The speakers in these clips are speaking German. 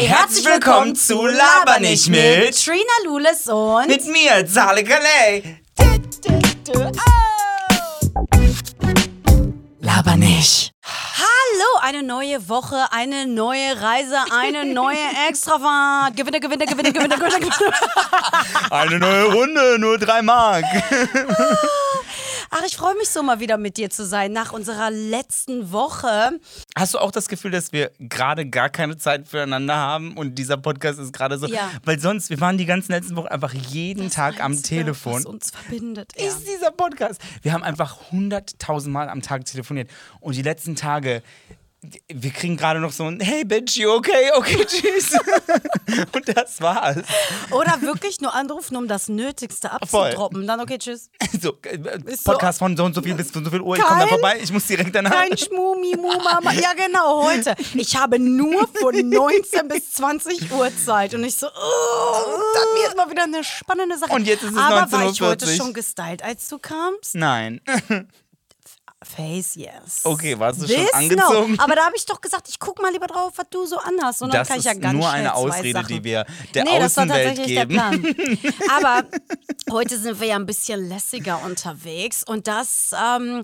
Hi, herzlich willkommen zu Laber nicht mit Trina Lulis und mit mir, Zale Calais. Laber nicht. Hallo, eine neue Woche, eine neue Reise, eine neue Extravagant. Gewinne, gewinne, gewinne, gewinne, gewinne, gewinne. Eine neue Runde, nur drei Mark. Ach, ich freue mich so mal wieder mit dir zu sein nach unserer letzten Woche. Hast du auch das Gefühl, dass wir gerade gar keine Zeit füreinander haben und dieser Podcast ist gerade so? Ja. Weil sonst, wir waren die ganzen letzten Wochen einfach jeden Tag am Telefon. Was uns verbindet. Ja. ist dieser Podcast. Wir haben einfach hunderttausend Mal am Tag telefoniert. Und die letzten Tage, wir kriegen gerade noch so ein Hey you okay? Okay, tschüss. und das war's. Oder wirklich nur anrufen, um das Nötigste abzudroppen. Dann okay, tschüss. So, äh, Ist so- Podcast von so und so viel bis so und so viel Uhr. Ich komme da Kein- vorbei, ich muss direkt danach. Kein Schmumi, Mama. Ja, genau, heute. Ich habe nur von 19 bis 20 Uhr Zeit. Und ich so, oh, dann mir ist mal wieder eine spannende Sache. Und jetzt ist es Aber war ich 19:40. heute schon gestylt, als du kamst? Nein. Face, yes. Okay, warst du schon This, angezogen? No. Aber da habe ich doch gesagt, ich guck mal lieber drauf, was du so anhast. Und dann Das kann ich ja ist ganz nur eine Ausrede, die wir der nee, das Außenwelt tatsächlich geben. Aber heute sind wir ja ein bisschen lässiger unterwegs und das ähm,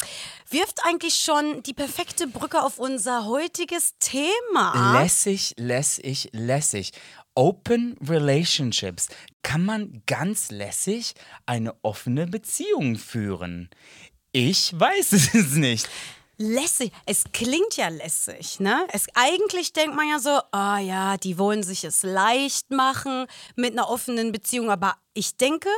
wirft eigentlich schon die perfekte Brücke auf unser heutiges Thema. Lässig, lässig, lässig. Open Relationships. Kann man ganz lässig eine offene Beziehung führen? Ich weiß es nicht. Lässig. Es klingt ja lässig, ne? Es, eigentlich denkt man ja so, ah ja, die wollen sich es leicht machen mit einer offenen Beziehung. Aber ich denke,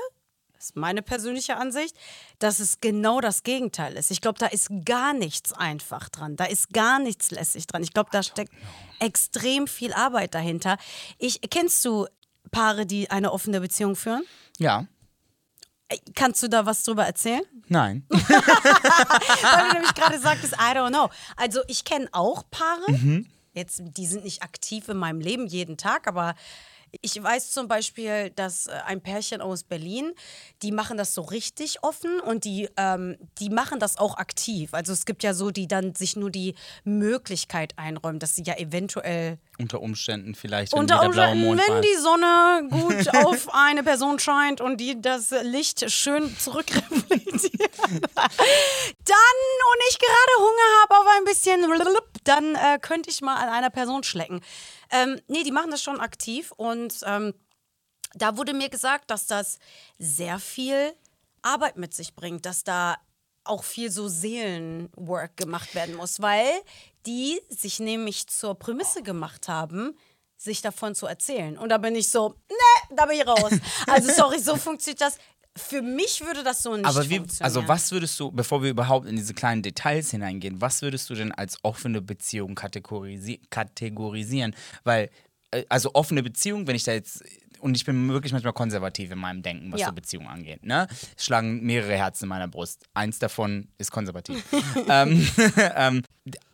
das ist meine persönliche Ansicht, dass es genau das Gegenteil ist. Ich glaube, da ist gar nichts einfach dran. Da ist gar nichts lässig dran. Ich glaube, da steckt extrem viel Arbeit dahinter. Ich, kennst du Paare, die eine offene Beziehung führen? Ja, Kannst du da was drüber erzählen? nein. weil du nämlich gerade sagtest, I don't know. Also ich kenne auch Paare, Mhm. jetzt, die sind nicht aktiv in meinem Leben jeden Tag, aber ich weiß zum Beispiel, dass äh, ein Pärchen aus Berlin, die machen das so richtig offen und die, ähm, die machen das auch aktiv. Also es gibt ja so, die dann sich nur die Möglichkeit einräumen, dass sie ja eventuell Unter Umständen vielleicht, wenn unter Umständen, Mond wenn war. die Sonne gut auf eine Person scheint und die das Licht schön zurückreflektiert, dann und ich gerade Hunger habe auf ein bisschen, dann äh, könnte ich mal an einer Person schlecken. Ähm, nee, die machen das schon aktiv und ähm, da wurde mir gesagt, dass das sehr viel Arbeit mit sich bringt, dass da auch viel so Seelenwork gemacht werden muss, weil die sich nämlich zur Prämisse gemacht haben, sich davon zu erzählen. Und da bin ich so, ne, da bin ich raus. Also sorry, so funktioniert das. Für mich würde das so nicht Aber wie, funktionieren. also was würdest du, bevor wir überhaupt in diese kleinen Details hineingehen, was würdest du denn als offene Beziehung kategorisi kategorisieren? Weil, äh, also offene Beziehung, wenn ich da jetzt, und ich bin wirklich manchmal konservativ in meinem Denken, was Ja. so Beziehungen angeht, ne? Es schlagen mehrere Herzen in meiner Brust. Eins davon ist konservativ. ähm, ähm,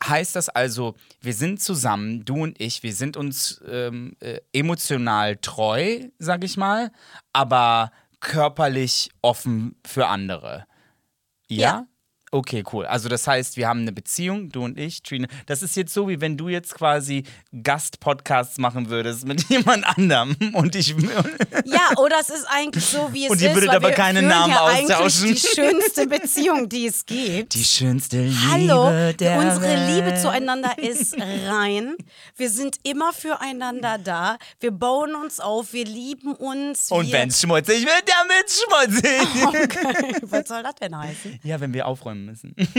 heißt das also, wir sind zusammen, du und ich, wir sind uns ähm, äh, emotional treu, sag ich mal, aber körperlich offen für andere. Ja? Ja. Okay, cool. Also das heißt, wir haben eine Beziehung, du und ich, Trina. Das ist jetzt so, wie wenn du jetzt quasi Gastpodcasts machen würdest mit jemand anderem und ich Ja, oder es ist eigentlich so, wie es Und ist. ihr würdet weil aber wir keine führen Namen ja austauschen. eigentlich die schönste Beziehung, die es gibt. die schönste Liebe Hallo, unsere. Liebe zueinander ist rein. Wir sind immer füreinander da. Wir bauen uns auf, wir lieben uns. Und wenn es schmutzig wird, dann wird's schmutzig. Okay, was soll das denn heißen? Ja, wenn wir aufräumen müssen.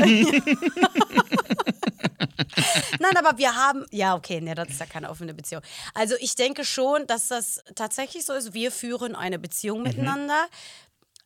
Nein, aber wir haben, ja, okay, nee, das ist ja keine offene Beziehung. Also ich denke schon, dass das tatsächlich so ist. Wir führen eine Beziehung miteinander.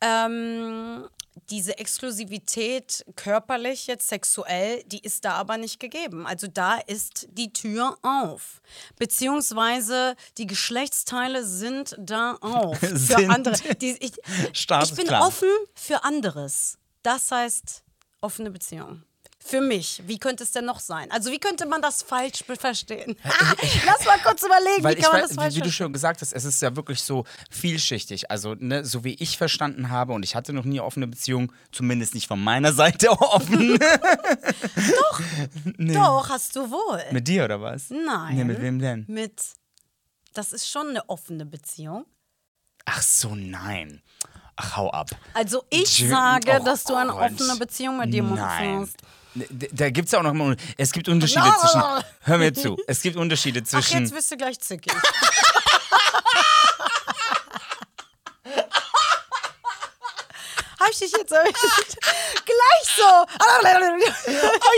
Ähm, diese Exklusivität körperlich, jetzt sexuell, die ist da aber nicht gegeben. Also da ist die Tür auf. Beziehungsweise die Geschlechtsteile sind da auf. Für Sind. andere. Die, ich, ich bin offen für anderes. Das heißt offene Beziehung. Für mich. Wie könnte es denn noch sein? Also wie könnte man das falsch verstehen? Lass mal kurz überlegen, wie kann man das falsch wie du schon gesagt hast, es ist ja wirklich so vielschichtig. Also, ne, so wie ich verstanden habe, und ich hatte noch nie eine offene Beziehung, zumindest nicht von meiner Seite offen. Doch, hast du wohl. mit dir oder was? Nein. Nee, mit wem denn? Mit das ist schon eine offene Beziehung. Ach so, nein. Ach, hau ab. Also ich Jü- sage, Oh dass du eine Gott. offene Beziehung mit jemandem hast. D- Da gibt es ja auch noch mal, es gibt Unterschiede No. zwischen, hör mir zu, es gibt Unterschiede Ach, zwischen, jetzt wirst du gleich zickig. Hab ich dich jetzt erwischt? Gleich so. oh,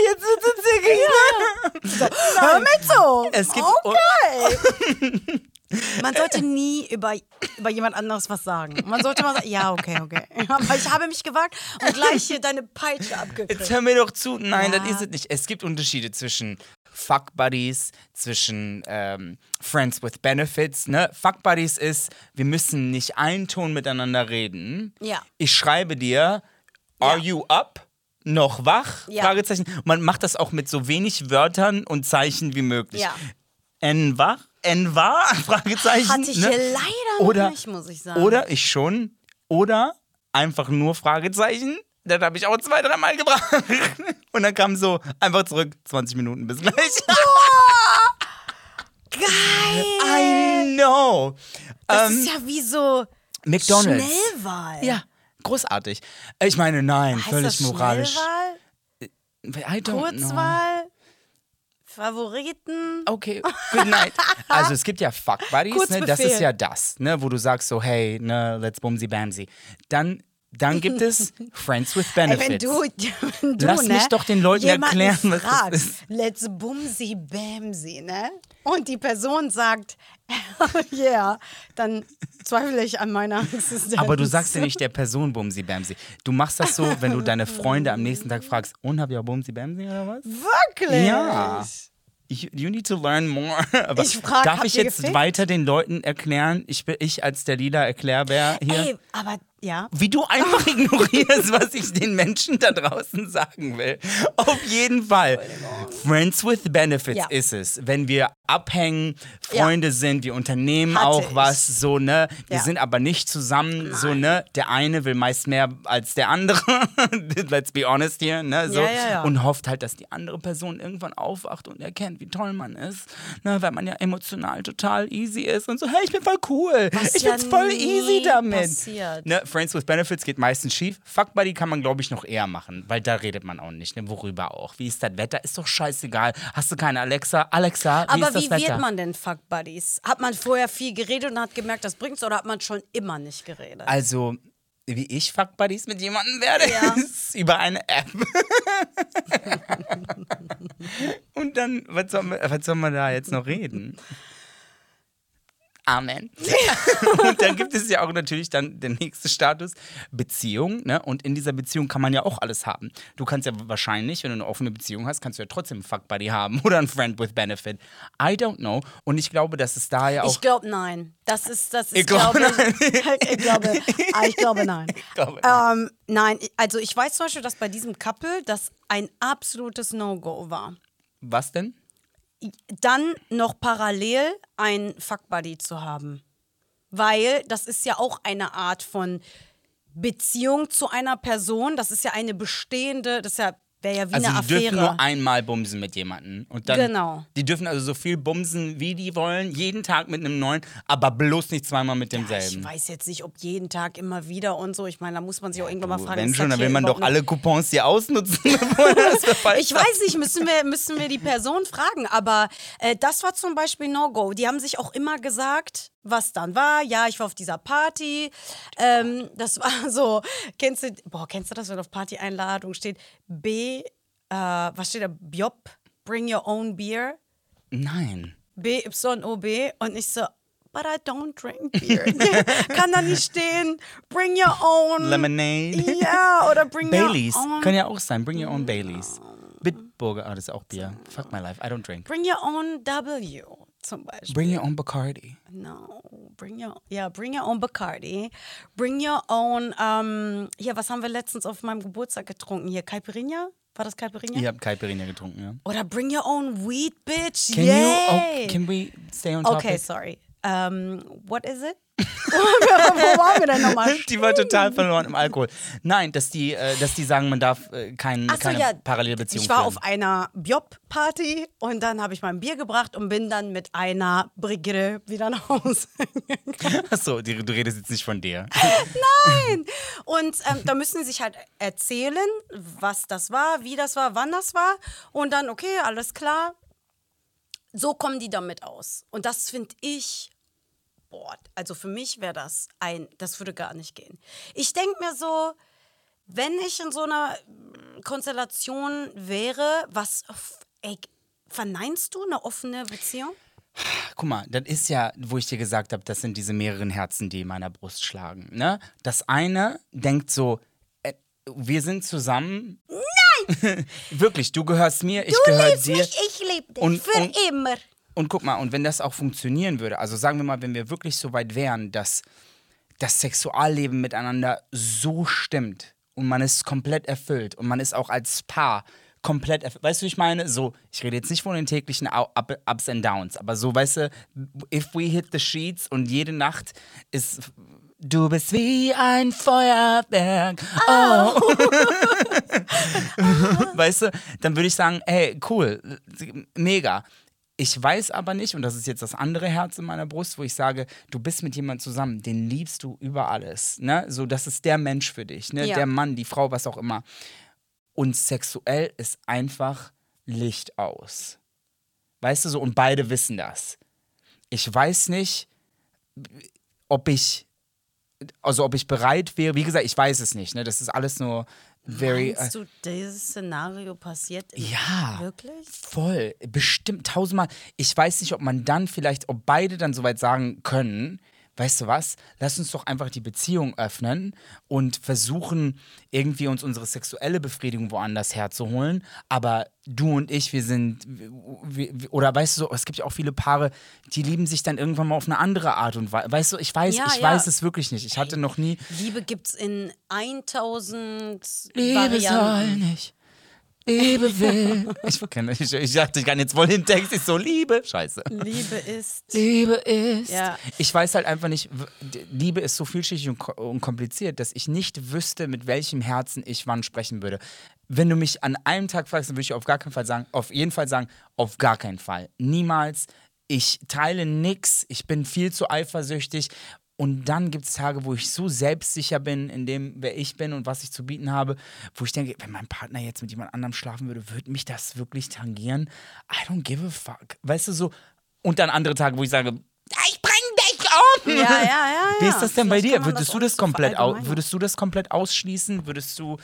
jetzt wird es zickig. Hör mit so. Es gibt- okay. Man sollte nie über, über jemand anderes was sagen. Man sollte mal sagen, ja, okay, okay. Aber ich habe mich gewagt und gleich hier deine Peitsche Jetzt abgekriegt. hör mir doch zu. Nein, Ja. das ist es nicht. Es gibt Unterschiede zwischen Fuck Buddies, zwischen ähm, Friends with Benefits. Ne? Fuck Buddies ist, wir müssen nicht einen Ton miteinander reden. Ja. Ich schreibe dir, are Ja. you up? Noch wach? Ja. Fragezeichen. Man macht das auch mit so wenig Wörtern und Zeichen wie möglich. Ja. En wach? En wahr? Fragezeichen. Hatte ich ne? hier leider Oder- nicht, muss ich sagen. Oder ich schon. Oder einfach nur Fragezeichen. Das habe ich auch zwei, dreimal gebracht. Und dann kam so einfach zurück, 20 Minuten, bis gleich. Geil. I know. Das Ähm, ist ja wie so McDonald's. Schnellwahl. Ja, großartig. Ich meine, nein, Heißt völlig moralisch. Schnellwahl? I don't know. Favoriten? Okay, good night. Also es gibt ja Fuck Buddies, ne? das ist ja das, ne? wo du sagst so, hey, ne, let's bumsy bamsy. Dann, dann gibt es Friends with Ey, Benefits. wenn du, wenn du Lass ne, mich doch den Leuten erklären, was das fragst, ist. Let's bumsy bamsy, ne? Und die Person sagt, yeah, dann zweifle ich an meiner Existenz. Aber du sagst ja nicht der Person Bumsi Bamsi. Du machst das so, wenn du deine Freunde am nächsten Tag fragst, und habt ihr auch Bumsi Bamsi oder was? Wirklich? Ja. Ich, you need to learn more. Aber Ich frag, darf ich jetzt gefickt? weiter den Leuten erklären, ich bin ich als der lila Erklärbär hier, Ey, aber ja. wie du einfach ignorierst, was ich den Menschen da draußen sagen will. Auf jeden Fall. Friends with Benefits Ja. ist es. Wenn wir abhängen, Freunde sind, wir unternehmen Hatte auch ich. was, so, ne? Wir Ja. sind aber nicht zusammen, so, ne? Der eine will meist mehr als der andere. Let's be honest hier, ne? So. Ja, ja, ja. Und hofft halt, dass die andere Person irgendwann aufwacht und erkennt, wie toll man ist. Ne? Weil man ja emotional total easy ist und so, hey, ich bin voll cool. Was ich ja bin voll easy damit. passiert. Ne, Friends with Benefits geht meistens schief. Fuck Buddy kann man, glaube ich, noch eher machen, weil da redet man auch nicht. Ne? Worüber auch. Wie ist das Wetter? Ist doch scheißegal. Hast du keine Alexa? Alexa, wie Aber ist das wie wird man denn Fuck Buddies? Hat man vorher viel geredet und hat gemerkt, das bringt's oder hat man schon immer nicht geredet? also, wie ich Fuck Buddies mit jemandem werde, Ja. ist über eine App. Und dann, was soll, man, was soll man da jetzt noch reden? Amen. und dann gibt es ja auch natürlich dann der nächste Status, Beziehung. Ne? Und in dieser Beziehung kann man ja auch alles haben. Du kannst ja wahrscheinlich, wenn du eine offene Beziehung hast, kannst du ja trotzdem einen Fuck Buddy haben oder einen Friend with Benefit. I don't know. Und ich glaube, dass es da ja auch. Ich glaube nein. Das ist, das ist, Ich glaube glaube ich, ich glaube, ich glaube nein. glaube ähm, nein, also ich weiß zum Beispiel, dass bei diesem Couple das ein absolutes No-Go war. was denn? Dann noch parallel ein Fuck-Buddy zu haben. Weil das ist ja auch eine Art von Beziehung zu einer Person. Das ist ja eine bestehende, das ist ja, wäre ja wie Also eine die dürfen nur einmal bumsen mit jemandem. Und dann, Genau. Die dürfen also so viel bumsen, wie die wollen, jeden Tag mit einem neuen, aber bloß nicht zweimal mit ich demselben. weiß jetzt nicht, ob jeden Tag immer wieder und so. Ich meine, da muss man sich auch irgendwann mal fragen. wenn schon, dann will man doch alle Coupons hier ausnutzen, Ich weiß nicht, müssen wir, müssen wir die Person fragen. Aber äh, das war zum Beispiel No-Go. Die haben sich auch immer gesagt, was dann war. Ja, ich war auf dieser Party. Ähm, das war so, kennst du, boah, kennst du das, wenn auf Party-Einladung steht? B, äh, was steht da? Biop, bring your own beer. Nein. B-Y-O-B. Und ich so, but I don't drink beer. Kann da nicht stehen, bring your own. Lemonade. Ja, oder bring Baileys. your own. Kann ja auch sein. Bring your own Baileys. Bitburger, ah, das ist auch Bier. Fuck my life, I don't drink. Bring your own W zum Beispiel. Bring your own Bacardi. No, bring your, ja, bring your own Bacardi. Bring your own, ähm, hier, was haben wir letztens auf meinem Geburtstag getrunken? Hier, Caipirinha? War das Caipirinha? Ihr habt Caipirinha getrunken, ja? Oder bring your own weed, bitch. Can Yay! you, oh, can we stay on topic? okay, sorry. ähm, what is it? Wo waren wir denn nochmal? Die war total verloren im Alkohol. Nein, dass die, äh, dass die sagen, man darf äh, kein, Ach so, keine ja, Parallelbeziehung Ich war führen. auf einer Bjob-Party und dann habe ich mein Bier gebracht und bin dann mit einer Brigitte wieder nach Hause. Achso, du redest jetzt nicht von dir. Nein! Und ähm, da müssen sie sich halt erzählen, was das war, wie das war, wann das war. Und dann, okay, alles klar. So kommen die damit aus. Und das finde ich, boah, also für mich wäre das ein, das würde gar nicht gehen. Ich denke mir so, wenn ich in so einer mm, Konstellation wäre, was, ey, verneinst du eine offene Beziehung? Guck mal, das ist ja, wo ich dir gesagt habe, das sind diese mehreren Herzen, die in meiner Brust schlagen. Ne? Das eine denkt so, äh, wir sind zusammen. Nein! Wirklich, du gehörst mir, ich gehöre dir. ich liebe dich Und- für und- immer. Und guck mal, und wenn das auch funktionieren würde, also sagen wir mal, wenn wir wirklich so weit wären, dass das Sexualleben miteinander so stimmt und man ist komplett erfüllt und man ist auch als Paar komplett erfüllt. Weißt du, ich meine? So, ich rede jetzt nicht von den täglichen Ups and Downs, aber so, weißt du, if we hit the sheets und jede Nacht ist. Du bist wie ein Feuerwerk. Oh. weißt du, dann würde ich sagen, hey, cool, mega. Ich weiß aber nicht, und das ist jetzt das andere Herz in meiner Brust, wo ich sage, du bist mit jemandem zusammen, den liebst du über alles. Ne? So, das ist der Mensch für dich, ne? Ja. der Mann, die Frau, was auch immer. Und sexuell ist einfach Licht aus. Weißt du so, und beide wissen das. Ich weiß nicht, ob ich, also ob ich bereit wäre, wie gesagt, ich weiß es nicht, ne? Das ist alles nur very. äh, Meinst du, dieses Szenario passiert Ja. wirklich? Voll, bestimmt tausendmal. Ich weiß nicht, ob man dann vielleicht, ob beide dann soweit sagen können, weißt du was, lass uns doch einfach die Beziehung öffnen und versuchen, irgendwie uns unsere sexuelle Befriedigung woanders herzuholen. Aber du und ich, wir sind, wir, oder weißt du so, es gibt ja auch viele Paare, die lieben sich dann irgendwann mal auf eine andere Art und Weise. Weißt du, ich weiß, Ja, ich ja. weiß es wirklich nicht. Ich hatte noch nie. Liebe gibt's in 1000 Liebe soll Varianten. nicht. Liebe will. Ich, kenn- ich, ich dachte, ich kann jetzt voll den Text. Ich so, Liebe. Scheiße. Liebe ist. Liebe ist. Ja. Ich weiß halt einfach nicht, Liebe ist so vielschichtig und, und kompliziert, dass ich nicht wüsste, mit welchem Herzen ich wann sprechen würde. Wenn du mich an einem Tag fragst, dann würde ich auf gar keinen Fall sagen, auf jeden Fall sagen, auf gar keinen Fall. Niemals. Ich teile nix. Ich bin viel zu eifersüchtig. Und dann gibt es Tage, wo ich so selbstsicher bin in dem, wer ich bin und was ich zu bieten habe, wo ich denke, wenn mein Partner jetzt mit jemand anderem schlafen würde, würde mich das wirklich tangieren? I don't give a fuck. Weißt du so? Und dann andere Tage, wo ich sage, ich bring dich um. Ja, ja, ja. Wie ja. ist das denn bei Vielleicht dir? kann man Würdest das du das komplett au verallgemeinern. würdest du das komplett ausschließen? Würdest du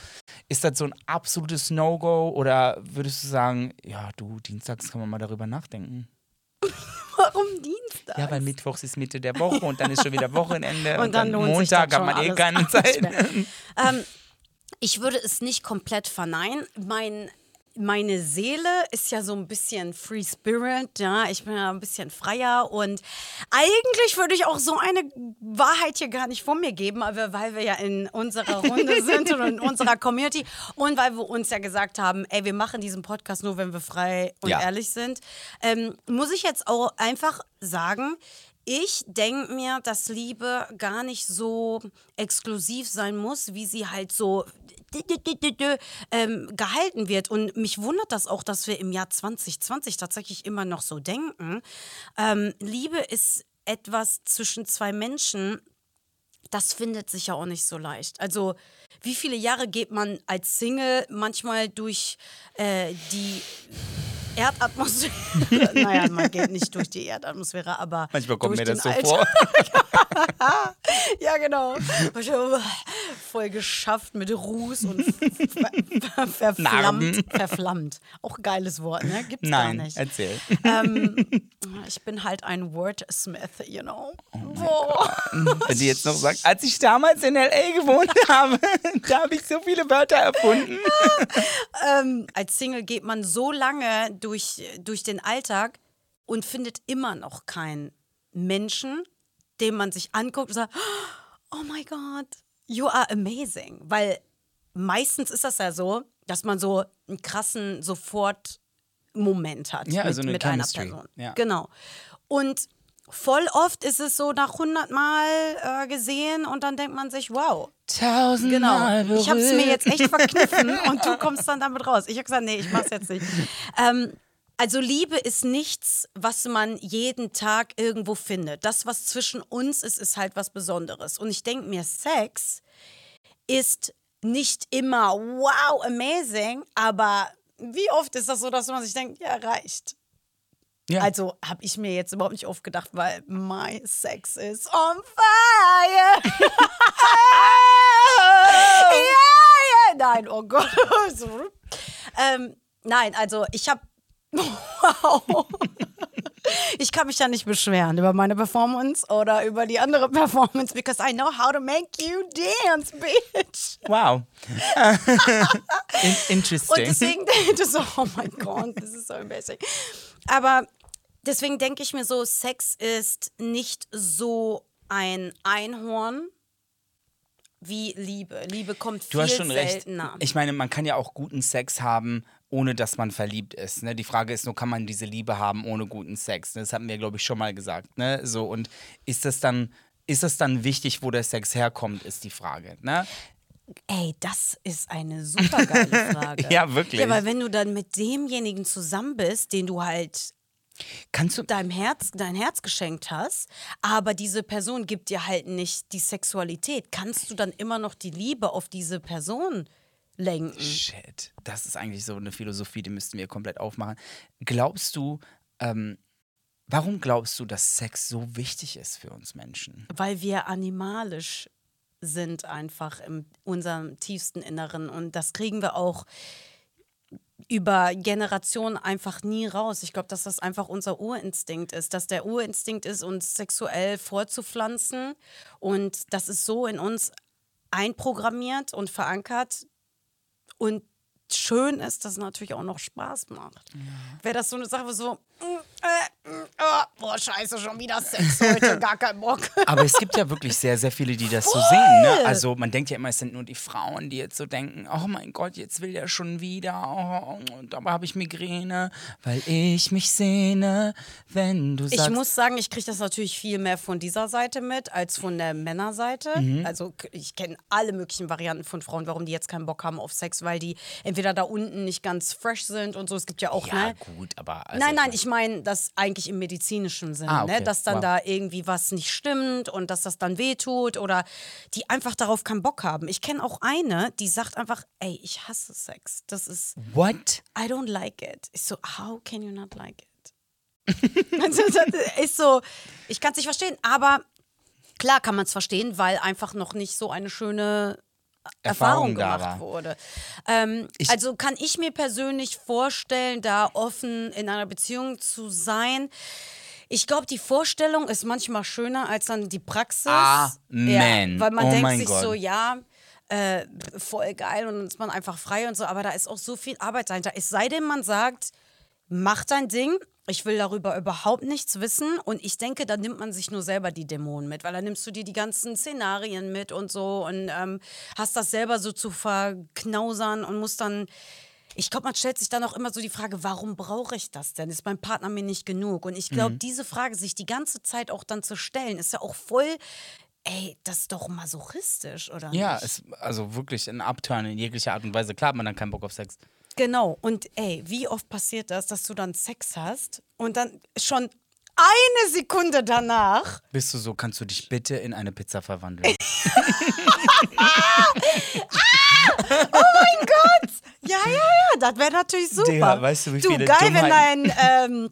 ist das so ein absolutes No-Go oder würdest du sagen, ja, du Dienstags kann man mal darüber nachdenken? Warum Dienstag? Ja, weil Mittwochs ist Mitte der Woche und dann ist schon wieder Wochenende und, Und dann dann, Montag hat man eh keine Zeit. ähm, ich würde es nicht komplett verneinen. Mein, meine Seele ist ja so ein bisschen Free Spirit, ja. Ich bin ja ein bisschen freier und eigentlich würde ich auch so eine Wahrheit hier gar nicht von mir geben, aber weil wir ja in unserer Runde sind und in unserer Community und weil wir uns ja gesagt haben, ey, wir machen diesen Podcast nur, wenn wir frei und Ja. ehrlich sind, ähm, muss ich jetzt auch einfach sagen, ich denke mir, dass Liebe gar nicht so exklusiv sein muss, wie sie halt so ähm, gehalten wird. Und mich wundert das auch, dass wir im Jahr 2020 tatsächlich immer noch so denken. Ähm, Liebe ist etwas zwischen zwei Menschen, das findet sich ja auch nicht so leicht. Also, wie viele Jahre geht man als Single manchmal durch äh, die Erdatmosphäre? naja, man geht nicht durch die Erdatmosphäre, aber. Manchmal kommt durch mir das so Alltag. vor. Ja, genau. Voll geschafft mit Ruß und ver ver verflammt. Verflammt. Auch geiles Wort, ne? Gibt's Nein, gar nicht. erzähl. Ähm, ich bin halt ein Wordsmith, you know. Oh. Wenn die jetzt noch sagt, als ich damals in L.A. gewohnt habe, da habe ich so viele Wörter erfunden. ähm, als Single geht man so lange durch, durch den Alltag und findet immer noch keinen Menschen, den man sich anguckt und sagt, oh my God, you are amazing. Weil meistens ist das ja so, dass man so einen krassen Sofort-Moment hat Ja, mit, also mit einer Person. ja. Genau. Und voll oft ist es so nach 100 Mal äh, gesehen und dann denkt man sich, wow, Tausendmal Genau. Ich habe es mir berührt. jetzt echt verkniffen und du kommst dann damit raus. Ich habe gesagt, nee, ich mach's jetzt nicht. Ähm, also Liebe ist nichts, was man jeden Tag irgendwo findet. Das, was zwischen uns ist, ist halt was Besonderes. Und ich denke mir, Sex ist nicht immer wow, amazing, aber wie oft ist das so, dass man sich denkt, ja, reicht. Ja. Also habe ich mir jetzt überhaupt nicht oft gedacht, weil my sex is on fire. ja, ja. Nein, oh Gott. Ähm, nein, also ich habe. Wow. Ich kann mich ja nicht beschweren über meine Performance oder über die andere Performance, because I know how to make you dance, bitch. Wow. In interesting. Und deswegen denke ich so, oh mein Gott, das ist so embarrassing. Aber deswegen denke ich mir so, Sex ist nicht so ein Einhorn wie Liebe. Liebe kommt viel Du hast schon recht. seltener. Ich meine, man kann ja auch guten Sex haben, ohne dass man verliebt ist. Ne? Die Frage ist nur, kann man diese Liebe haben ohne guten Sex? Das hatten wir, glaube ich, schon mal gesagt. Ne? So, und ist das dann, ist das dann wichtig, wo der Sex herkommt, ist die Frage. Ne? Ey, das ist eine super geile Frage. Ja, wirklich. Ja, weil wenn du dann mit demjenigen zusammen bist, den du halt Kannst du. deinem Herz, dein Herz geschenkt hast, aber diese Person gibt dir halt nicht die Sexualität, kannst du dann immer noch die Liebe auf diese Person lenken? Shit, das ist eigentlich so eine Philosophie, die müssten wir komplett aufmachen. Glaubst du, ähm, warum glaubst du, dass Sex so wichtig ist für uns Menschen? Weil wir animalisch sind einfach in unserem tiefsten Inneren und das kriegen wir auch über Generationen einfach nie raus. Ich glaube, dass das einfach unser Urinstinkt ist, dass der Urinstinkt ist, uns sexuell vorzupflanzen und das ist so in uns einprogrammiert und verankert und schön ist, dass es natürlich auch noch Spaß macht. Wäre das so eine Sache, wo so, mm, äh, oh, boah, scheiße, schon wieder Sex heute, gar keinen Bock. Aber es gibt ja wirklich sehr, sehr viele, die das so sehen. Ne? Also man denkt ja immer, es sind nur die Frauen, die jetzt so denken, oh mein Gott, jetzt will der schon wieder, oh, und dabei habe ich Migräne, weil ich mich sehne, wenn du sagst... Ich muss sagen, ich kriege das natürlich viel mehr von dieser Seite mit als von der Männerseite. Mhm. Also ich kenne alle möglichen Varianten von Frauen, warum die jetzt keinen Bock haben auf Sex, weil die entweder da unten nicht ganz fresh sind und so. Es gibt ja auch, ja, ne? gut, aber... Also, Nein, nein, ich meine das eigentlich im medizinischen Sinne, Ah, okay. ne? dass dann Wow. da irgendwie was nicht stimmt und dass das dann wehtut oder die einfach darauf keinen Bock haben. Ich kenne auch eine, die sagt einfach, ey, ich hasse Sex. Das ist, What? I don't like it. Ich so, how can you not like it? Ist so, ich kann es nicht verstehen, aber klar kann man es verstehen, weil einfach noch nicht so eine schöne Erfahrung, Erfahrung gemacht wurde. Ähm, also kann ich mir persönlich vorstellen, da offen in einer Beziehung zu sein. Ich glaube, die Vorstellung ist manchmal schöner als dann die Praxis. Amen. Ja, weil man Oh denkt sich Gott. so, ja, äh, voll geil und dann ist man einfach frei und so, aber da ist auch so viel Arbeit dahinter. Es sei denn, man sagt, mach dein Ding. Ich will darüber überhaupt nichts wissen. Und ich denke, da nimmt man sich nur selber die Dämonen mit, weil da nimmst du dir die ganzen Szenarien mit und so und ähm, hast das selber so zu verknausern und musst dann. Ich glaube, man stellt sich dann auch immer so die Frage, warum brauche ich das denn? Ist mein Partner mir nicht genug? Und ich glaube, diese Frage sich die ganze Zeit auch dann zu stellen, ist ja auch voll, ey, das ist doch masochistisch, oder Ja, nicht? es, also wirklich ein Upturn in jeglicher Art und Weise. Klar hat man dann keinen Bock auf Sex. Genau. Und ey, wie oft passiert das, dass du dann Sex hast und dann schon eine Sekunde danach Bist du so, kannst du dich bitte in eine Pizza verwandeln? Ja, ja, ja, das wäre natürlich super. Digga, weißt du, wie du viele geil, wenn Dummheiten- dein, ähm,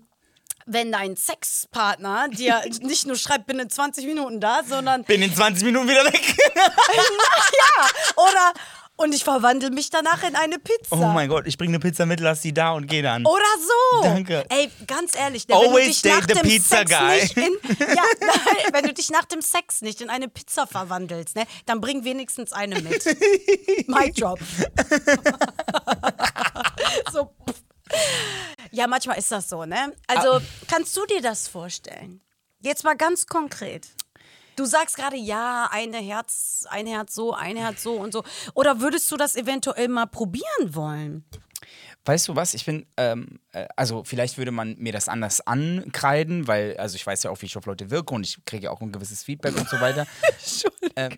wenn dein Sexpartner dir nicht nur schreibt, bin in 20 Minuten da, sondern Bin in 20 Minuten wieder weg. oder und ich verwandle mich danach in eine Pizza. Oh mein Gott, ich bringe eine Pizza mit, lass die da und geh dann. Oder so. Danke. Ey, ganz ehrlich, ne, wenn du Always dich date nach the dem pizza Sex guy. nicht in, ja, nein, wenn du dich nach dem Sex nicht in eine Pizza verwandelst, ne, dann bring wenigstens eine mit. My Job. so. pff. Ja, manchmal ist das so, ne? Also, Ah. kannst du dir das vorstellen? Jetzt mal ganz konkret. Du sagst gerade, ja, eine Herz, ein Herz so, ein Herz so und so. Oder würdest du das eventuell mal probieren wollen? Weißt du was? Ich bin, ähm, äh, also vielleicht würde man mir das anders ankreiden, weil, also ich weiß ja auch, wie ich auf Leute wirke und ich kriege ja auch ein gewisses Feedback und so weiter. Entschuldigung. Ähm,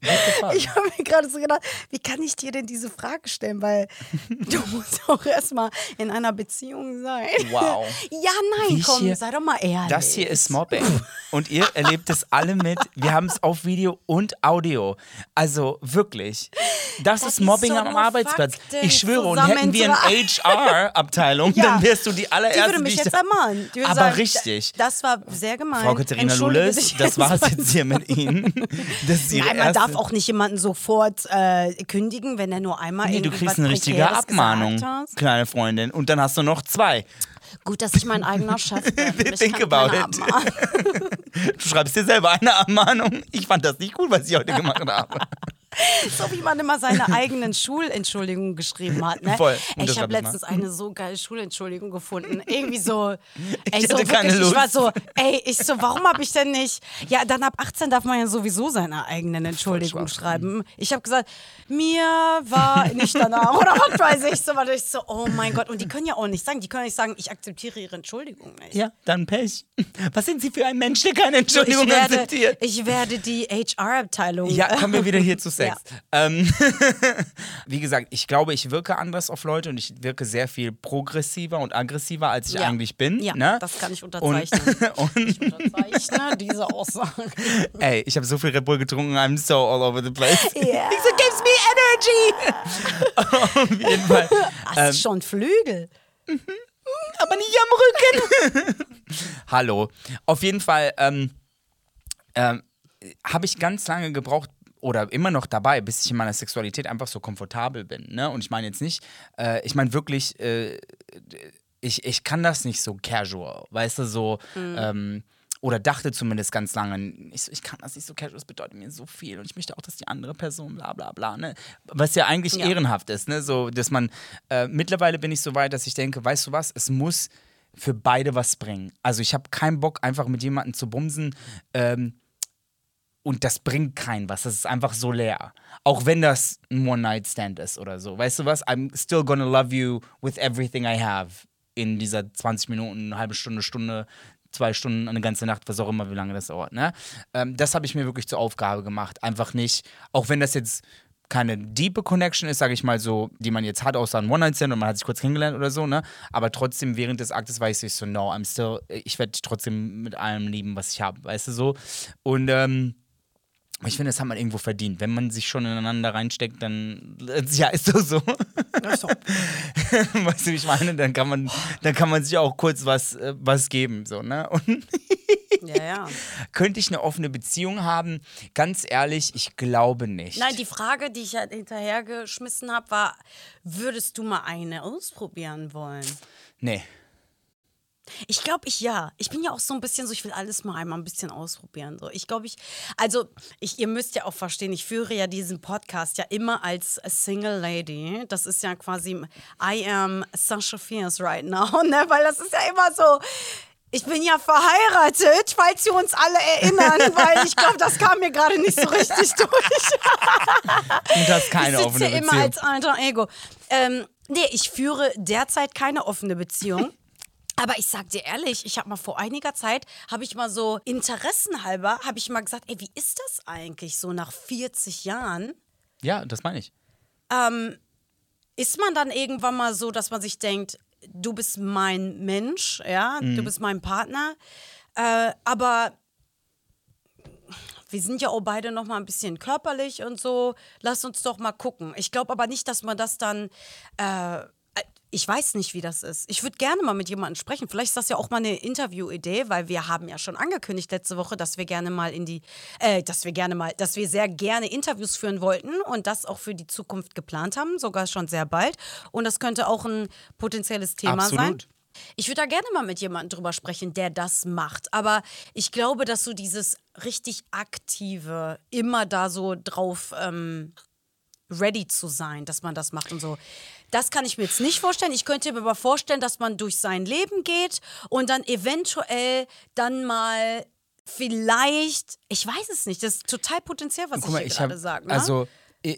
the fuck? Ich habe mir gerade so gedacht, wie kann ich dir denn diese Frage stellen? Weil du musst auch erstmal in einer Beziehung sein. Wow. Ja, nein, Wie komm, hier- sei doch mal ehrlich. Das hier ist Mobbing. Und ihr erlebt es alle mit. Wir haben es auf Video und Audio. Also wirklich. Das, Das ist Mobbing so am Arbeitsplatz. Fakten Ich schwöre, und hätten wir eine HR-Abteilung, Ja. dann wärst du die Die allererste. würde mich die jetzt ermahnen. Die Aber sagen, richtig. Das war sehr gemein. Frau Katharina dich das war's mal. jetzt hier mit Ihnen. Nein, man darf auch nicht jemanden sofort äh, kündigen, wenn er nur einmal Nee, du kriegst eine richtige Abmahnung, kleine Freundin. Und dann hast du noch zwei. Gut, dass ich mein eigener Chef bin. Ich Think about it. Du schreibst dir selber eine Abmahnung. Ich fand das nicht gut, was ich heute gemacht habe. So wie man immer seine eigenen Schulentschuldigungen geschrieben hat. Ne? Voll. Ey, ich habe das mal. letztens eine so geile Schulentschuldigung gefunden. Irgendwie so, ey, Ich so hatte keine wirklich, ich war Lust. so, ey, ich so, warum habe ich denn nicht? Ja, dann ab 18 darf man ja sowieso seine eigenen Entschuldigungen schreiben. Ich habe gesagt, mir war nicht danach oder was weiß ich so, weil ich so, oh mein Gott, und die können ja auch nicht sagen, die können nicht sagen, ich akzeptiere ihre Entschuldigung nicht. Ja, dann Pech. Was sind Sie für ein Mensch, der keine Entschuldigung ich werde, akzeptiert? ich werde die HR-Abteilung. Ja, kommen wir wieder hier zu Sex. Ja. Ähm, wie gesagt, ich glaube, ich wirke anders auf Leute und ich wirke sehr viel progressiver und aggressiver, als ich Ja. eigentlich bin. Ja, ne? das kann ich und, unterzeichnen. und Ich unterzeichne diese Aussage. ey, ich habe so viel Red Bull getrunken, I'm so all over the place. Ja. So gives me energy. auf jeden Fall. Hast schon Flügel? aber nicht am Rücken. Hallo. Auf jeden Fall ähm, ähm, habe ich ganz lange gebraucht oder immer noch dabei, bis ich in meiner Sexualität einfach so komfortabel bin. Ne? Und ich meine jetzt nicht, äh, ich meine wirklich, äh, ich, ich kann das nicht so casual, weißt du, so. Ähm, oder dachte zumindest ganz lange, ich, so, ich kann das nicht so casual, das bedeutet mir so viel und ich möchte auch, dass die andere Person bla bla bla, ne? Was ja eigentlich Ja. ehrenhaft ist, ne? So, dass man, äh, mittlerweile bin ich so weit, dass ich denke, weißt du was, es muss für beide was bringen. Also ich habe keinen Bock, einfach mit jemandem zu bumsen, ähm, und das bringt keinen was. Das ist einfach so leer. Auch wenn das ein One-Night-Stand ist oder so. Weißt du was? I'm still gonna love you with everything I have. In dieser 20 Minuten, eine halbe Stunde, Stunde, zwei Stunden, eine ganze Nacht, was auch immer, wie lange das dauert. Ne? Ähm, das habe ich mir wirklich zur Aufgabe gemacht. Einfach nicht, auch wenn das jetzt keine diepe Connection ist, sage ich mal so, die man jetzt hat, außer ein One-Night-Stand und man hat sich kurz kennengelernt oder so, ne? Aber trotzdem während des Aktes weiß ich so, no, I'm still, ich werde dich trotzdem mit allem lieben, was ich habe, weißt du so? Und ähm, ich finde, das hat man irgendwo verdient. Wenn man sich schon ineinander reinsteckt, dann ja, ist doch so. weißt du, wie ich meine? Dann kann man, dann kann man sich auch kurz was, äh, was geben, so, ne? Und Ja, ja. könnte ich eine offene Beziehung haben? Ganz ehrlich, ich glaube nicht. Nein, die Frage, die ich halt hinterhergeschmissen habe, war: Würdest du mal eine ausprobieren wollen? Nee. Ich glaube, ich ja. Ich bin ja auch so ein bisschen so, ich will alles mal einmal ein bisschen ausprobieren. So. Ich glaube, ich, also, ich, ihr müsst ja auch verstehen, ich führe ja diesen Podcast ja immer als Single Lady. Das ist ja quasi, I am Sasha Fierce right now, ne? Weil das ist ja immer so. Ich bin ja verheiratet, falls Sie uns alle erinnern, weil ich glaube, das kam mir gerade nicht so richtig durch. Und hast keine ich offene sitze immer Beziehung. als alter Ego. Ähm, nee, ich führe derzeit keine offene Beziehung. Aber ich sag dir ehrlich, ich habe mal vor einiger Zeit, habe ich mal so interessenhalber, habe ich mal gesagt, ey, wie ist das eigentlich so nach 40 Jahren? ja, das meine ich. Ist man dann irgendwann mal so, dass man sich denkt, du bist mein Mensch, ja, Mhm. du bist mein Partner, äh, aber wir sind ja auch beide noch mal ein bisschen körperlich und so. Lass uns doch mal gucken. Ich glaube aber nicht, dass man das dann. Äh, ich weiß nicht, wie das ist. Ich würde gerne mal mit jemandem sprechen. Vielleicht ist das ja auch mal eine Interview-Idee, weil wir haben ja schon angekündigt letzte Woche, dass wir gerne mal in die, äh, dass wir gerne mal, dass wir sehr gerne Interviews führen wollten und das auch für die Zukunft geplant haben, sogar schon sehr bald. Und das könnte auch ein potenzielles Thema sein. Absolut. Ich würde da gerne mal mit jemandem drüber sprechen, der das macht. Aber ich glaube, dass so dieses richtig aktive, immer da so drauf ähm, ready zu sein, dass man das macht und so. Das kann ich mir jetzt nicht vorstellen. Ich könnte mir aber vorstellen, dass man durch sein Leben geht und dann eventuell dann mal vielleicht, ich weiß es nicht, das ist total potenziell, was Guck mal, ich ich hier habe gerade sage. Ne? also Ich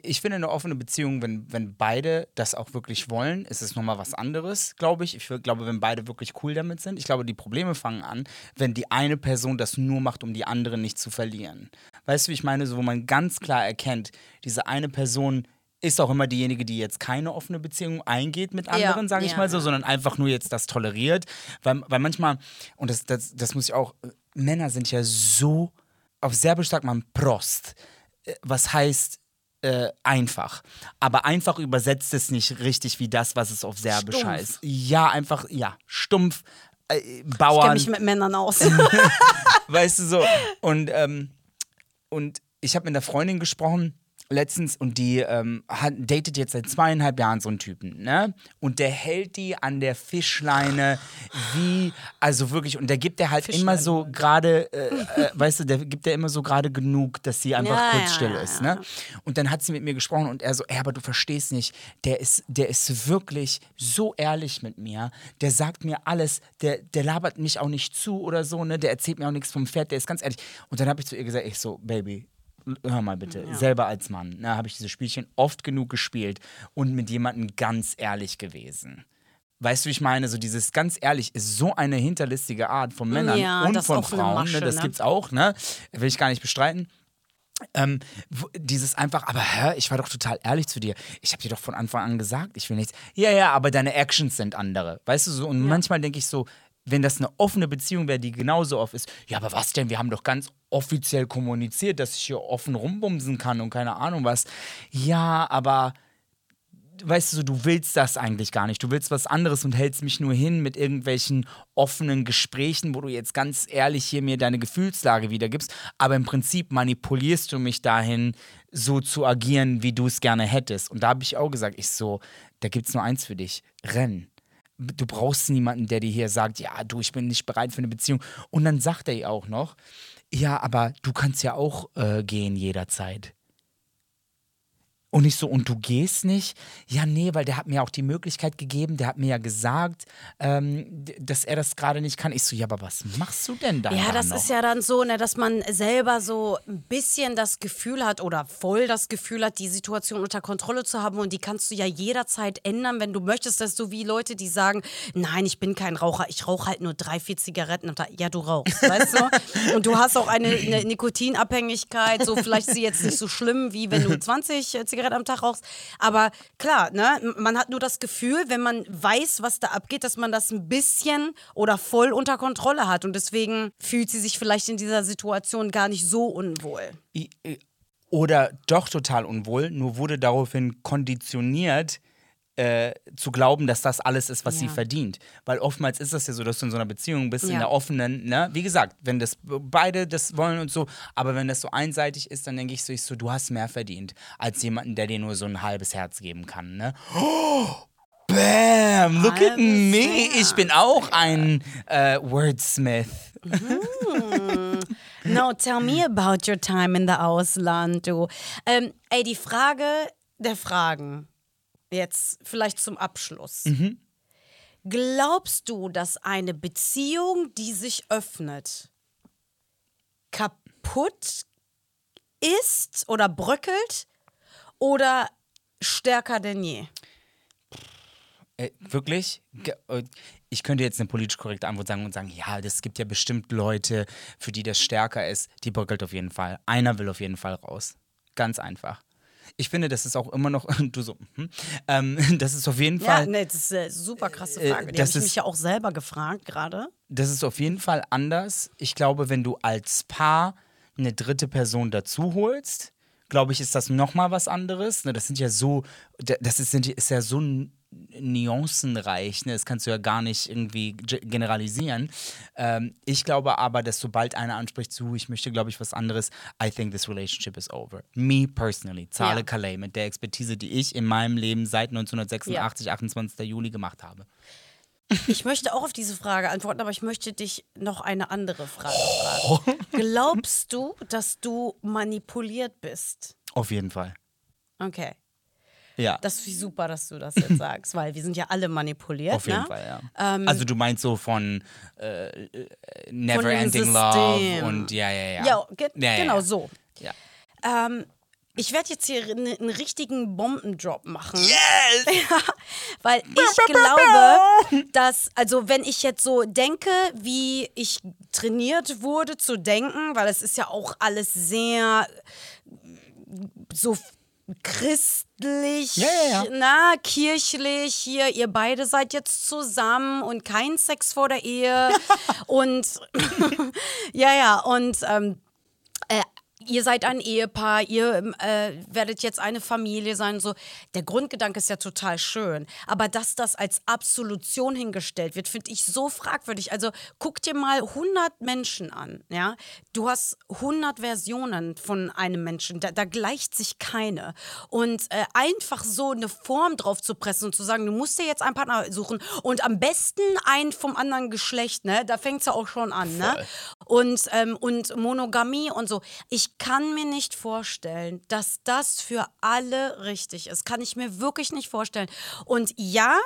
ich finde eine offene Beziehung, wenn, wenn beide das auch wirklich wollen, ist es nochmal was anderes, glaube ich. Ich glaube, wenn beide wirklich cool damit sind. Ich glaube, die Probleme fangen an, wenn die eine Person das nur macht, um die andere nicht zu verlieren. Weißt du, wie ich meine? So, wo man ganz klar erkennt, diese eine Person ist auch immer diejenige, die jetzt keine offene Beziehung eingeht mit anderen, sage ich ja, mal so, ja. sondern einfach nur jetzt das toleriert. Weil, weil manchmal, und das, das, das muss ich auch, Männer sind ja so, auf Serbisch sagt man Prost, äh, was heißt äh, einfach. Aber einfach übersetzt es nicht richtig wie das, was es auf Serbisch Stumpf. heißt. Ja, einfach, ja, stumpf, äh, Ich kenne Bauern, mich mit Männern aus. weißt du so. Und, ähm, und ich habe mit einer Freundin gesprochen letztens und die ähm, hat, datet jetzt seit zweieinhalb Jahren so einen Typen, ne? Und der hält die an der Fischleine wie, also wirklich, und der gibt der halt immer so gerade, äh, äh, weißt du, der gibt der immer so gerade genug, dass sie einfach Ja, kurz ja, still ja, ist, ja. ne? Und dann hat sie mit mir gesprochen und er so, ey, aber du verstehst nicht, der ist, der ist wirklich so ehrlich mit mir, der sagt mir alles, der, der labert mich auch nicht zu oder so, ne? Der erzählt mir auch nichts vom Pferd, der ist ganz ehrlich. Und dann habe ich zu ihr gesagt, ich so, Baby, hör mal bitte, selber als Mann, ne, habe ich diese Spielchen oft genug gespielt und mit jemandem ganz ehrlich gewesen. Weißt du, ich meine, so dieses ganz ehrlich ist so eine hinterlistige Art von Männern Ja, und von Frauen, Masche, ne, das ne? gibt's auch, ne? Will ich gar nicht bestreiten. Ähm, dieses einfach, aber hä, ich war doch total ehrlich zu dir. Ich habe dir doch von Anfang an gesagt, ich will nichts. Ja, ja, aber deine Actions sind andere. Weißt du so? Und manchmal denke ich so, wenn das eine offene Beziehung wäre, die genauso oft ist, ja, aber was denn? Wir haben doch ganz offiziell kommuniziert, dass ich hier offen rumbumsen kann und keine Ahnung was. Ja, aber weißt du, du willst das eigentlich gar nicht. Du willst was anderes und hältst mich nur hin mit irgendwelchen offenen Gesprächen, wo du jetzt ganz ehrlich hier mir deine Gefühlslage wiedergibst. Aber im Prinzip manipulierst du mich dahin, so zu agieren, wie du es gerne hättest. Und da habe ich auch gesagt, ich so, da gibt es nur eins für dich. Renn. Du brauchst niemanden, der dir hier sagt, ja, du, ich bin nicht bereit für eine Beziehung. Und dann sagt er ihr auch noch, ja, aber du kannst ja auch äh, gehen jederzeit. Und ich so, und du gehst nicht? Ja, nee, weil der hat mir auch die Möglichkeit gegeben, der hat mir ja gesagt, ähm, dass er das gerade nicht kann. Ich so, ja, aber was machst du denn da? Ja, das noch? ist ja dann so, ne, dass man selber so ein bisschen das Gefühl hat oder voll das Gefühl hat, die Situation unter Kontrolle zu haben und die kannst du ja jederzeit ändern, wenn du möchtest. Das ist so wie Leute, die sagen, nein, ich bin kein Raucher, ich rauche halt nur drei, vier Zigaretten am Tag. Ja, du rauchst, weißt du? Und du hast auch eine, eine Nikotinabhängigkeit, so vielleicht ist sie jetzt nicht so schlimm, wie wenn du 20 Zigaretten am Tag rauchst. Aber klar, ne, man hat nur das Gefühl, wenn man weiß, was da abgeht, dass man das ein bisschen oder voll unter Kontrolle hat. Und deswegen fühlt sie sich vielleicht in dieser Situation gar nicht so unwohl. I- Oder doch total unwohl, nur wurde daraufhin konditioniert, äh, zu glauben, dass das alles ist, was sie Ja. verdient. Weil oftmals ist das ja so, dass du in so einer Beziehung bist, in Ja. der offenen, ne? Wie gesagt, wenn das beide das wollen und so, aber wenn das so einseitig ist, dann denke ich so, ich so, du hast mehr verdient als jemanden, der dir nur so ein halbes Herz geben kann, ne? Oh, bam, look at Halbes me. Ich Herz. bin auch ein äh, Wordsmith. No, tell me about your time in the Ausland, du. Ähm, ey, die Frage der Fragen. Jetzt vielleicht zum Abschluss. Glaubst du, dass eine Beziehung, die sich öffnet, kaputt ist oder bröckelt oder stärker denn je? Äh, wirklich? Äh, Ich könnte jetzt eine politisch korrekte Antwort sagen und sagen, ja, das gibt ja bestimmt Leute, für die das stärker ist. Die bröckelt auf jeden Fall. Einer will auf jeden Fall raus. Ganz einfach. Ich finde, das ist auch immer noch, du so, hm, ähm, das ist auf jeden Ja, Fall, ne, das ist eine super krasse Äh, Frage. Die das habe ich mich ja auch selber gefragt gerade. das ist auf jeden Fall anders. Ich glaube, wenn du als Paar eine dritte Person dazu holst, glaube ich, ist das nochmal was anderes. Ne, Das sind ja so, da- das ist, ist ja so n- nuancenreich, ne? das kannst du ja gar nicht irgendwie ge- generalisieren. Ähm, ich glaube aber, dass sobald einer anspricht, so, ich möchte, glaube ich, was anderes, I think this relationship is over. Me personally, Zahle Ja. Calais, mit der Expertise, die ich in meinem Leben seit 1986, 28. Juli gemacht habe. Ich möchte auch auf diese Frage antworten, aber ich möchte dich noch eine andere Frage Oh. fragen. Glaubst du, dass du manipuliert bist? Auf jeden Fall. Okay. Ja. Das ist super, dass du das jetzt sagst, weil wir sind ja alle manipuliert. Auf jeden ne? Fall, ja. Ähm, also du meinst so von äh, äh, Never dem Ending. Love und ja, ja, ja. Ja, ge Ja, ja, genau ja. so. Ja. Ähm, ich werde jetzt hier einen, einen richtigen Bombendrop machen. Yes! Weil ich glaube, dass, also wenn ich jetzt so denke, wie ich trainiert wurde zu denken, weil es ist ja auch alles sehr so christlich, Ja, ja, ja. na, kirchlich, hier, ihr beide seid jetzt zusammen und kein Sex vor der Ehe. und ja, ja, und ähm, äh, ihr seid ein Ehepaar, ihr ähm, äh, werdet jetzt eine Familie sein. So. Der Grundgedanke ist ja total schön. Aber dass das als Absolution hingestellt wird, finde ich so fragwürdig. Also guck dir mal 100 Menschen an. Ja? Du hast 100 Versionen von einem Menschen. Da, da gleicht sich keine. Und äh, einfach so eine Form drauf zu pressen und zu sagen, du musst dir jetzt einen Partner suchen und am besten einen vom anderen Geschlecht, ne? da fängt es ja auch schon an. Ne? Und, ähm, und Monogamie und so. Ich kann mir nicht vorstellen, dass das für alle richtig ist. Kann ich mir wirklich nicht vorstellen. Und ja,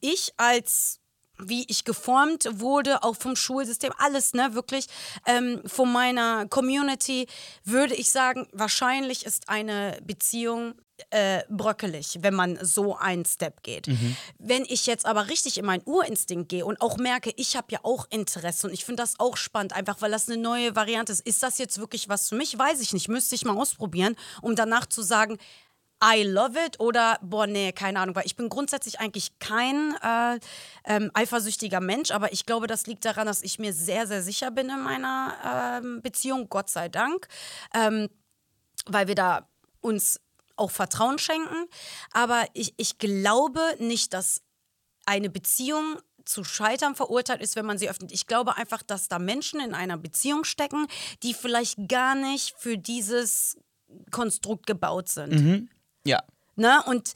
ich als wie ich geformt wurde, auch vom Schulsystem, alles, ne, wirklich ähm, von meiner Community, würde ich sagen, wahrscheinlich ist eine Beziehung äh, bröckelig, wenn man so einen Step geht. Wenn ich jetzt aber richtig in meinen Urinstinkt gehe und auch merke, ich habe ja auch Interesse und ich finde das auch spannend, einfach weil das eine neue Variante ist. Ist das jetzt wirklich was für mich? Weiß ich nicht. Müsste ich mal ausprobieren, um danach zu sagen, I love it oder boah, nee, keine Ahnung, weil ich bin grundsätzlich eigentlich kein äh, ähm, eifersüchtiger Mensch, aber ich glaube, das liegt daran, dass ich mir sehr, sehr sicher bin in meiner ähm, Beziehung, Gott sei Dank, ähm, weil wir da uns auch Vertrauen schenken. Aber ich, ich glaube nicht, dass eine Beziehung zu scheitern verurteilt ist, wenn man sie öffnet. Ich glaube einfach, dass da Menschen in einer Beziehung stecken, die vielleicht gar nicht für dieses Konstrukt gebaut sind. Ja. Ne? Und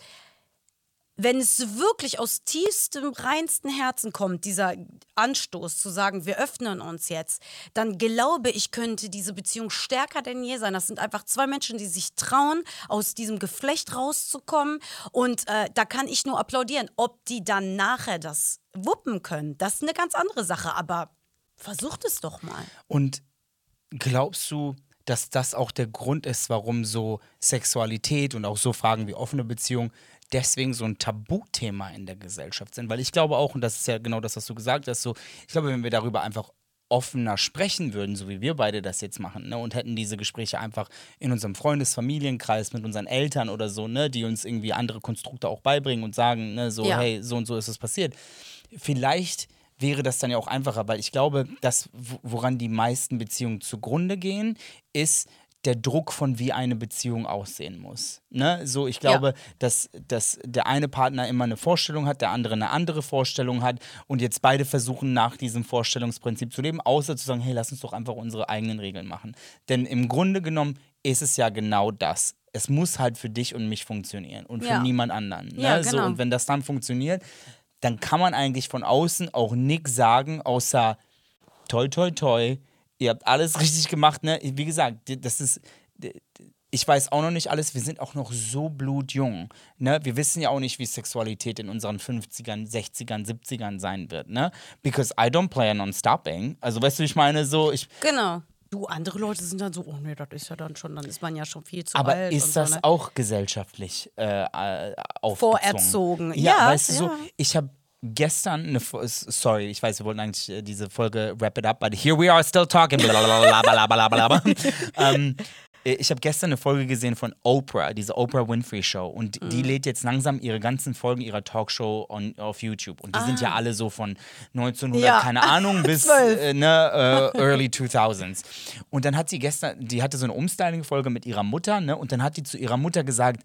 wenn es wirklich aus tiefstem, reinsten Herzen kommt, dieser Anstoß zu sagen, wir öffnen uns jetzt, dann glaube ich, könnte diese Beziehung stärker denn je sein. Das sind einfach zwei Menschen, die sich trauen, aus diesem Geflecht rauszukommen. Und äh, da kann ich nur applaudieren. Ob die dann nachher das wuppen können, das ist eine ganz andere Sache. Aber versucht es doch mal. Und glaubst du, dass das auch der Grund ist, warum so Sexualität und auch so Fragen wie offene Beziehung deswegen so ein Tabuthema in der Gesellschaft sind? Weil ich glaube auch, und das ist ja genau das, was du gesagt hast, so, ich glaube, wenn wir darüber einfach offener sprechen würden, so wie wir beide das jetzt machen, ne, und hätten diese Gespräche einfach in unserem Freundes-, Familienkreis mit unseren Eltern oder so, ne, die uns irgendwie andere Konstrukte auch beibringen und sagen, ne, so, Ja. hey, so und so ist es passiert. Vielleicht wäre das dann ja auch einfacher, weil ich glaube, das, wo- woran die meisten Beziehungen zugrunde gehen, ist der Druck von wie eine Beziehung aussehen muss. Ne? So, ich glaube, dass, dass der eine Partner immer eine Vorstellung hat, der andere eine andere Vorstellung hat und jetzt beide versuchen, nach diesem Vorstellungsprinzip zu leben, außer zu sagen, hey, lass uns doch einfach unsere eigenen Regeln machen. Denn im Grunde genommen ist es ja genau das. Es muss halt für dich und mich funktionieren und für Ja. niemand anderen. Ne? Ja, so, genau. und wenn das dann funktioniert, dann kann man eigentlich von außen auch nichts sagen, außer toi, toi, toi. Ihr habt alles richtig gemacht, ne? Wie gesagt, das ist. Ich weiß auch noch nicht alles, wir sind auch noch so blutjung. Ne? Wir wissen ja auch nicht, wie Sexualität in unseren 50ern, 60ern, 70ern sein wird. Ne? Because I don't plan on stopping. Also, weißt du, ich meine, so, ich, Genau. Du, andere Leute sind dann so, oh nee, das ist ja dann schon, dann ist man ja schon viel zu aber alt. ist und das so, ne? auch gesellschaftlich äh, äh, aufgezwungen? Vorerzogen. Ja, Ja, weißt du so, ich habe gestern eine Fo- sorry, ich weiß, wir wollten eigentlich äh, diese Folge wrap it up, but here we are still talking. Ähm, äh, ich habe gestern eine Folge gesehen von Oprah, diese Oprah Winfrey Show. Und Mhm. die lädt jetzt langsam ihre ganzen Folgen ihrer Talkshow on, auf YouTube. Und die sind ja alle so von 1900, Ah. Ja. keine Ahnung, bis äh, ne, äh, early 2000s. Und dann hat sie gestern, die hatte so eine Umstyling-Folge mit ihrer Mutter, ne? Und dann hat die zu ihrer Mutter gesagt,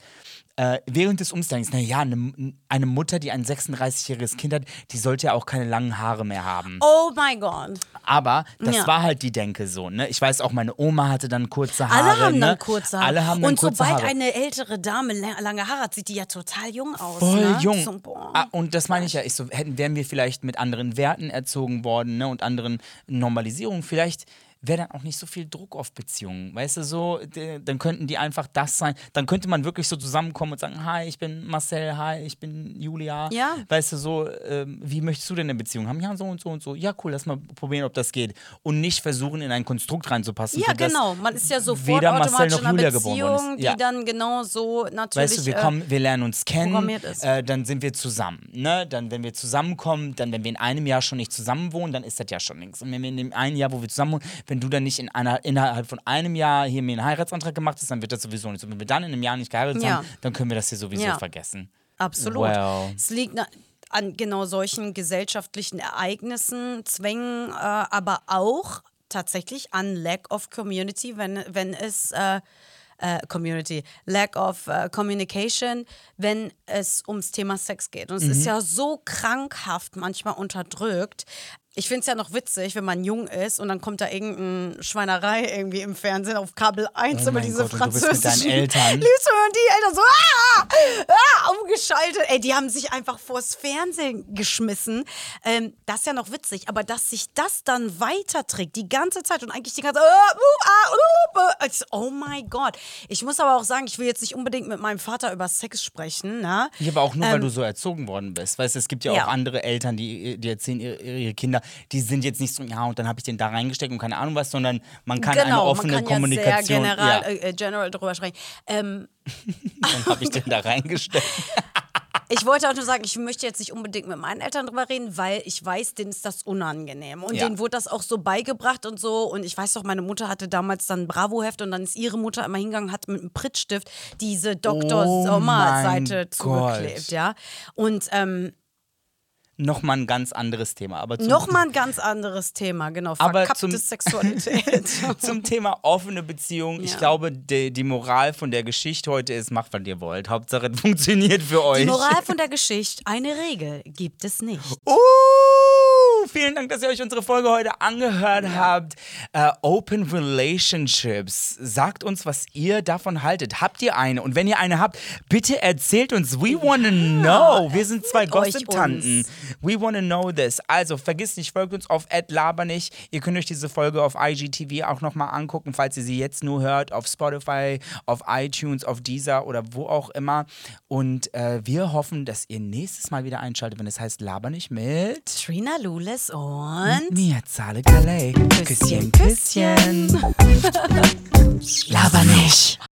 äh, während des Umstylings, naja, eine, eine Mutter, die ein 36-jähriges Kind hat, die sollte ja auch keine langen Haare mehr haben. Oh mein Gott. Aber das Ja. war halt die Denke so, ne? Ich weiß auch, meine Oma hatte dann kurze Haare. Alle haben ne? dann kurze Haare. Alle haben dann Und kurze sobald Haare. eine ältere Dame la- lange Haare hat, sieht die ja total jung aus. Voll ne? jung. So, boah. ah, und das meine ich ja, ich so, hätten, wären wir vielleicht mit anderen Werten erzogen worden ne, und anderen Normalisierungen. Vielleicht wäre dann auch nicht so viel Druck auf Beziehungen. Weißt du, so, dann könnten die einfach das sein. Dann könnte man wirklich so zusammenkommen und sagen, hi, ich bin Marcel, hi, ich bin Julia. Ja. Weißt du, so, ähm, wie möchtest du denn eine Beziehung haben? Ja, so und so und so. Ja, cool, lass mal probieren, ob das geht. Und nicht versuchen, in ein Konstrukt reinzupassen. Ja, genau. Man ist ja sofort weder Marcel noch in einer Julia geboren Beziehung, ist. die Ja. dann genau so natürlich. Weißt du, wir äh, kommen, wir lernen uns kennen, ist. äh, dann sind wir zusammen. Ne? Dann, wenn wir zusammenkommen, dann, wenn wir in einem Jahr schon nicht zusammen wohnen, dann ist das ja schon nichts. Und wenn wir in dem einen Jahr, wo wir zusammen wohnen, wenn du dann nicht in einer, innerhalb von einem Jahr hier mir einen Heiratsantrag gemacht hast, dann wird das sowieso nichts. Und wenn wir dann in einem Jahr nicht geheiratet Ja. haben, dann können wir das hier sowieso Ja. vergessen. Absolut. Well. Es liegt an genau solchen gesellschaftlichen Ereignissen, Zwängen, äh, aber auch tatsächlich an Lack of Community, wenn, wenn es äh, äh, Community, Lack of äh, Communication, wenn es ums Thema Sex geht. Und es ist ja so krankhaft manchmal unterdrückt. Ich finde es ja noch witzig, wenn man jung ist und dann kommt da irgendeine Schweinerei irgendwie im Fernsehen auf Kabel 1 Oh über diese Gott, und du bist mit französischen deinen Eltern. Liebst du, und die Eltern so, ah, ah, umgeschaltet. Ey, die haben sich einfach vors Fernsehen geschmissen. Ähm, das ist ja noch witzig, aber dass sich das dann weiterträgt, die ganze Zeit und eigentlich die ganze Zeit, ich so, oh mein Gott. Ich muss aber auch sagen, ich will jetzt nicht unbedingt mit meinem Vater über Sex sprechen, ne? Ja, aber auch nur, weil du so erzogen worden bist. Weißt du, es gibt ja, Ja. auch andere Eltern, die, die erzählen ihre, ihre Kinder, die sind jetzt nicht so, ja, und dann habe ich den da reingesteckt und keine Ahnung was, sondern man kann eine genau, offene man kann Kommunikation. ja sehr general, ja, äh, äh, general drüber sprechen. Ähm, dann habe ich den da reingesteckt. Ich wollte auch nur sagen, ich möchte jetzt nicht unbedingt mit meinen Eltern drüber reden, weil ich weiß, denen ist das unangenehm. Und Ja. denen wurde das auch so beigebracht und so. Und ich weiß doch, meine Mutter hatte damals dann ein Bravo-Heft und dann ist ihre Mutter immer hingegangen, hat mit einem Prittstift diese Dr. Oh Sommer-Seite zugeklebt, ja. Und ähm, Nochmal ein ganz anderes Thema. Aber nochmal ein ganz anderes Thema, genau. Aber Verkappte zum- Sexualität. zum Thema offene Beziehung. Ich Ja. glaube, die, die Moral von der Geschichte heute ist, macht, was ihr wollt. Hauptsache, es funktioniert für euch. Die Moral von der Geschichte, eine Regel gibt es nicht. Uh, vielen Dank, dass ihr euch unsere Folge heute angehört habt. Äh, Open Relationships. Sagt uns, was ihr davon haltet. Habt ihr eine? Und wenn ihr eine habt, bitte erzählt uns. We wanna know. Wir sind zwei Gossip-Tanten. We wanna know this. Also vergisst nicht, folgt uns auf @labernich. Ihr könnt euch diese Folge auf IGTV auch nochmal angucken, falls ihr sie jetzt nur hört, auf Spotify, auf iTunes, auf Deezer oder wo auch immer. Und äh, wir hoffen, dass ihr nächstes Mal wieder einschaltet, wenn es heißt Laber nicht mit Trina Lules und mir Zale Kalei. Küsschen, Küsschen. Laber nicht.